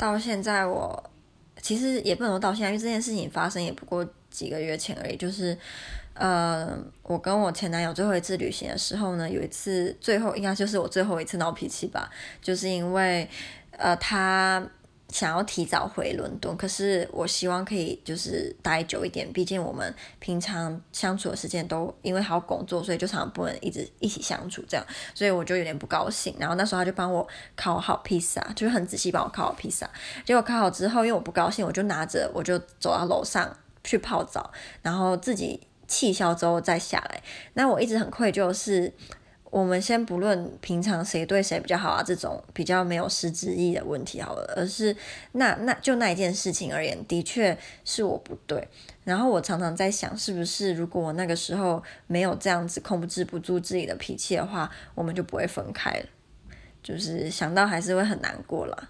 到现在我其实也不能说到现在，因为这件事情发生也不过几个月前而已。就是呃，我跟我前男友最后一次旅行的时候呢，有一次最后应该就是我最后一次闹脾气吧，就是因为呃他。想要提早回伦敦，可是我希望可以就是待久一点，毕竟我们平常相处的时间都因为还要工作，所以就常常不能一直一起相处这样，所以我就有点不高兴。然后那时候他就帮我烤好披萨，就是很仔细帮我烤好披萨。结果烤好之后，因为我不高兴，我就拿着我就走到楼上去泡澡，然后自己气消之后再下来。那我一直很愧疚是。我们先不论平常谁对谁比较好啊，这种比较没有实质意义的问题好了，而是那那就那一件事情而言，的确是我不对。然后我常常在想，是不是如果我那个时候没有这样子控制不住自己的脾气的话，我们就不会分开了。就是想到还是会很难过了。